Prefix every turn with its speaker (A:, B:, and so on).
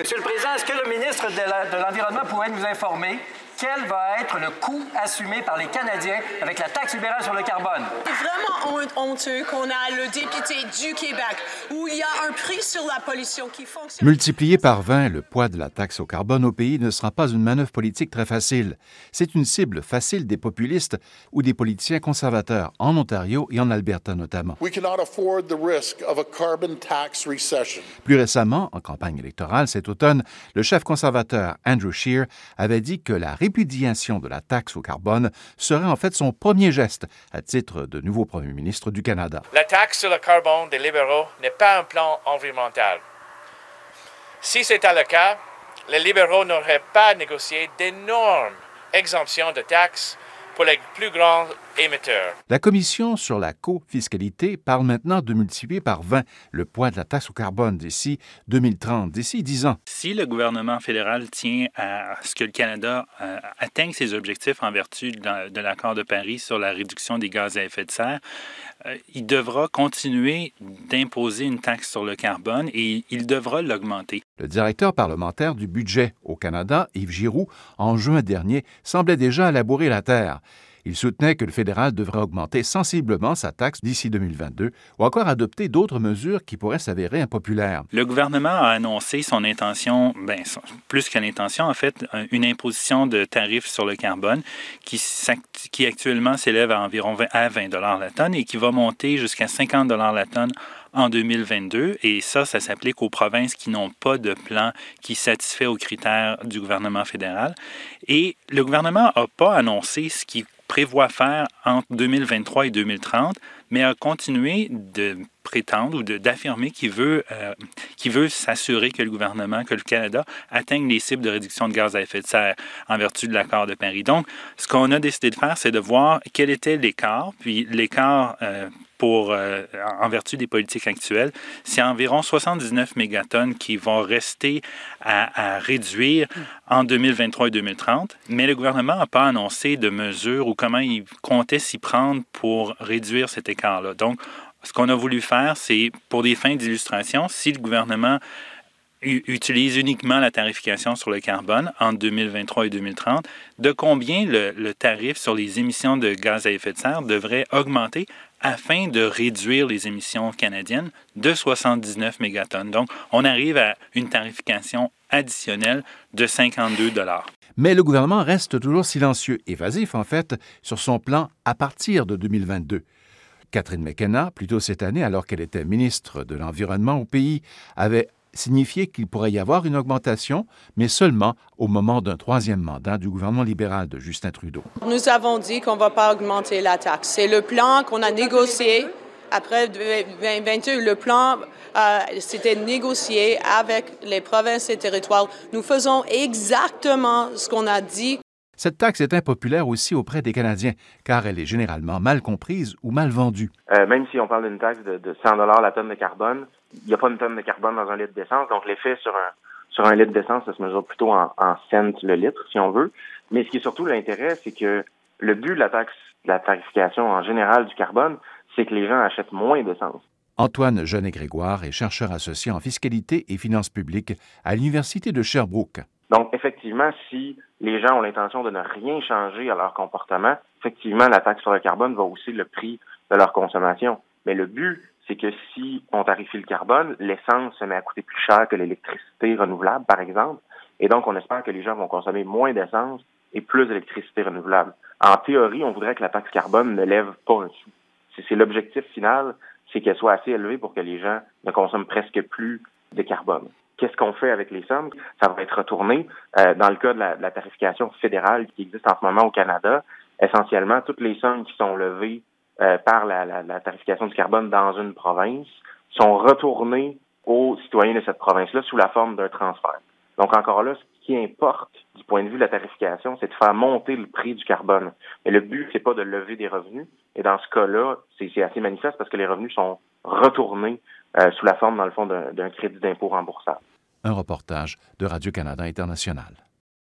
A: Monsieur le Président, est-ce que le ministre de l'Environnement pourrait nous informer quel va être le coût assumé par les Canadiens avec la taxe libérale sur le carbone?
B: Honteux qu'on a le député du Québec où il y a un prix sur la pollution qui fonctionne.
C: Multiplié par 20, le poids de la taxe au carbone au pays ne sera pas une manœuvre politique très facile. C'est une cible facile des populistes ou des politiciens conservateurs en Ontario et en Alberta notamment. Plus récemment, en campagne électorale cet automne, le chef conservateur Andrew Scheer avait dit que la répudiation de la taxe au carbone serait en fait son premier geste à titre de nouveau premier ministre
D: La taxe sur le carbone des libéraux n'est pas un plan environnemental. Si c'était le cas, les libéraux n'auraient pas négocié d'énormes exemptions de taxes pour les plus grands
C: La Commission sur la co-fiscalité parle maintenant de multiplier par 20 le poids de la taxe au carbone d'ici 2030, d'ici 10 ans.
E: Si le gouvernement fédéral tient à ce que le Canada euh, atteigne ses objectifs en vertu de l'accord de Paris sur la réduction des gaz à effet de serre, euh, il devra continuer d'imposer une taxe sur le carbone et il devra l'augmenter.
C: Le directeur parlementaire du budget au Canada, Yves Giroux, en juin dernier, semblait déjà labourer la terre. Il soutenait que le fédéral devrait augmenter sensiblement sa taxe d'ici 2022 ou encore adopter d'autres mesures qui pourraient s'avérer impopulaires.
E: Le gouvernement a annoncé son intention, ben, plus qu'une intention, en fait, une imposition de tarifs sur le carbone qui, actuellement s'élève à environ 20, à 20 la tonne et qui va monter jusqu'à 50 la tonne en 2022 et ça, ça s'applique aux provinces qui n'ont pas de plan qui satisfait aux critères du gouvernement fédéral. Et le gouvernement n'a pas annoncé ce qui prévoit faire entre 2023 et 2030, mais a continué de prétendre ou d'affirmer qu'il veut, euh, veut s'assurer que le gouvernement, que le Canada atteigne les cibles de réduction de gaz à effet de serre en vertu de l'accord de Paris. Donc, ce qu'on a décidé de faire, c'est de voir quel était l'écart, puis l'écart euh, pour, euh, en vertu des politiques actuelles, c'est environ 79 mégatonnes qui vont rester à, réduire en 2023 et 2030, mais le gouvernement n'a pas annoncé de mesures ou comment il comptait s'y prendre pour réduire cet écart-là. Donc, ce qu'on a voulu faire, c'est pour des fins d'illustration, si le gouvernement utilise uniquement la tarification sur le carbone entre 2023 et 2030, de combien le, le, tarif sur les émissions de gaz à effet de serre devrait augmenter afin de réduire les émissions canadiennes de 79 mégatonnes? Donc, on arrive à une tarification additionnelle de 52 dollars.
C: Mais le gouvernement reste toujours silencieux, évasif en fait, sur son plan à partir de 2022. Catherine McKenna, plus tôt cette année, alors qu'elle était ministre de l'Environnement au pays, avait signifiait qu'il pourrait y avoir une augmentation, mais seulement au moment d'un troisième mandat du gouvernement libéral de Justin Trudeau.
B: Nous avons dit qu'on ne va pas augmenter la taxe. C'est le plan qu'on a négocié après 2022. Le plan, euh, c'était négocié avec les provinces et territoires. Nous faisons exactement ce qu'on a dit.
C: Cette taxe est impopulaire aussi auprès des Canadiens, car elle est généralement mal comprise ou mal vendue.
F: Euh, même si on parle d'une taxe de, de 100 la tonne de carbone, il n'y a pas une tonne de carbone dans un litre d'essence, donc l'effet sur un sur un litre d'essence, ça se mesure plutôt en, en cents le litre, si on veut. Mais ce qui est surtout l'intérêt, c'est que le but de la taxe, de la tarification en général du carbone, c'est que les gens achètent moins d'essence.
C: Antoine Jeunet-Grégoire est chercheur associé en fiscalité et finances publiques à l'Université de Sherbrooke.
F: Donc, effectivement, si les gens ont l'intention de ne rien changer à leur comportement, effectivement, la taxe sur le carbone va aussi le prix de leur consommation. Mais le but, c'est que si on tarifie le carbone, l'essence se met à coûter plus cher que l'électricité renouvelable, par exemple. Et donc, on espère que les gens vont consommer moins d'essence et plus d'électricité renouvelable. En théorie, on voudrait que la taxe carbone ne lève pas un sou. C'est l'objectif final, c'est qu'elle soit assez élevée pour que les gens ne consomment presque plus de carbone. Qu'est-ce qu'on fait avec les sommes? Ça va être retourné. Euh, dans le cas de la, la, tarification fédérale qui existe en ce moment au Canada, essentiellement, toutes les sommes qui sont levées euh, par la, la, tarification du carbone dans une province sont retournées aux citoyens de cette province-là sous la forme d'un transfert. Donc encore là, qui importe du point de vue de la tarification, c'est de faire monter le prix du carbone. Mais le but, c'est pas de lever des revenus. Et dans ce cas-là, c'est assez manifeste parce que les revenus sont retournés euh, sous la forme, dans le fond, d'un crédit d'impôt remboursable.
C: Un reportage de Radio-Canada International.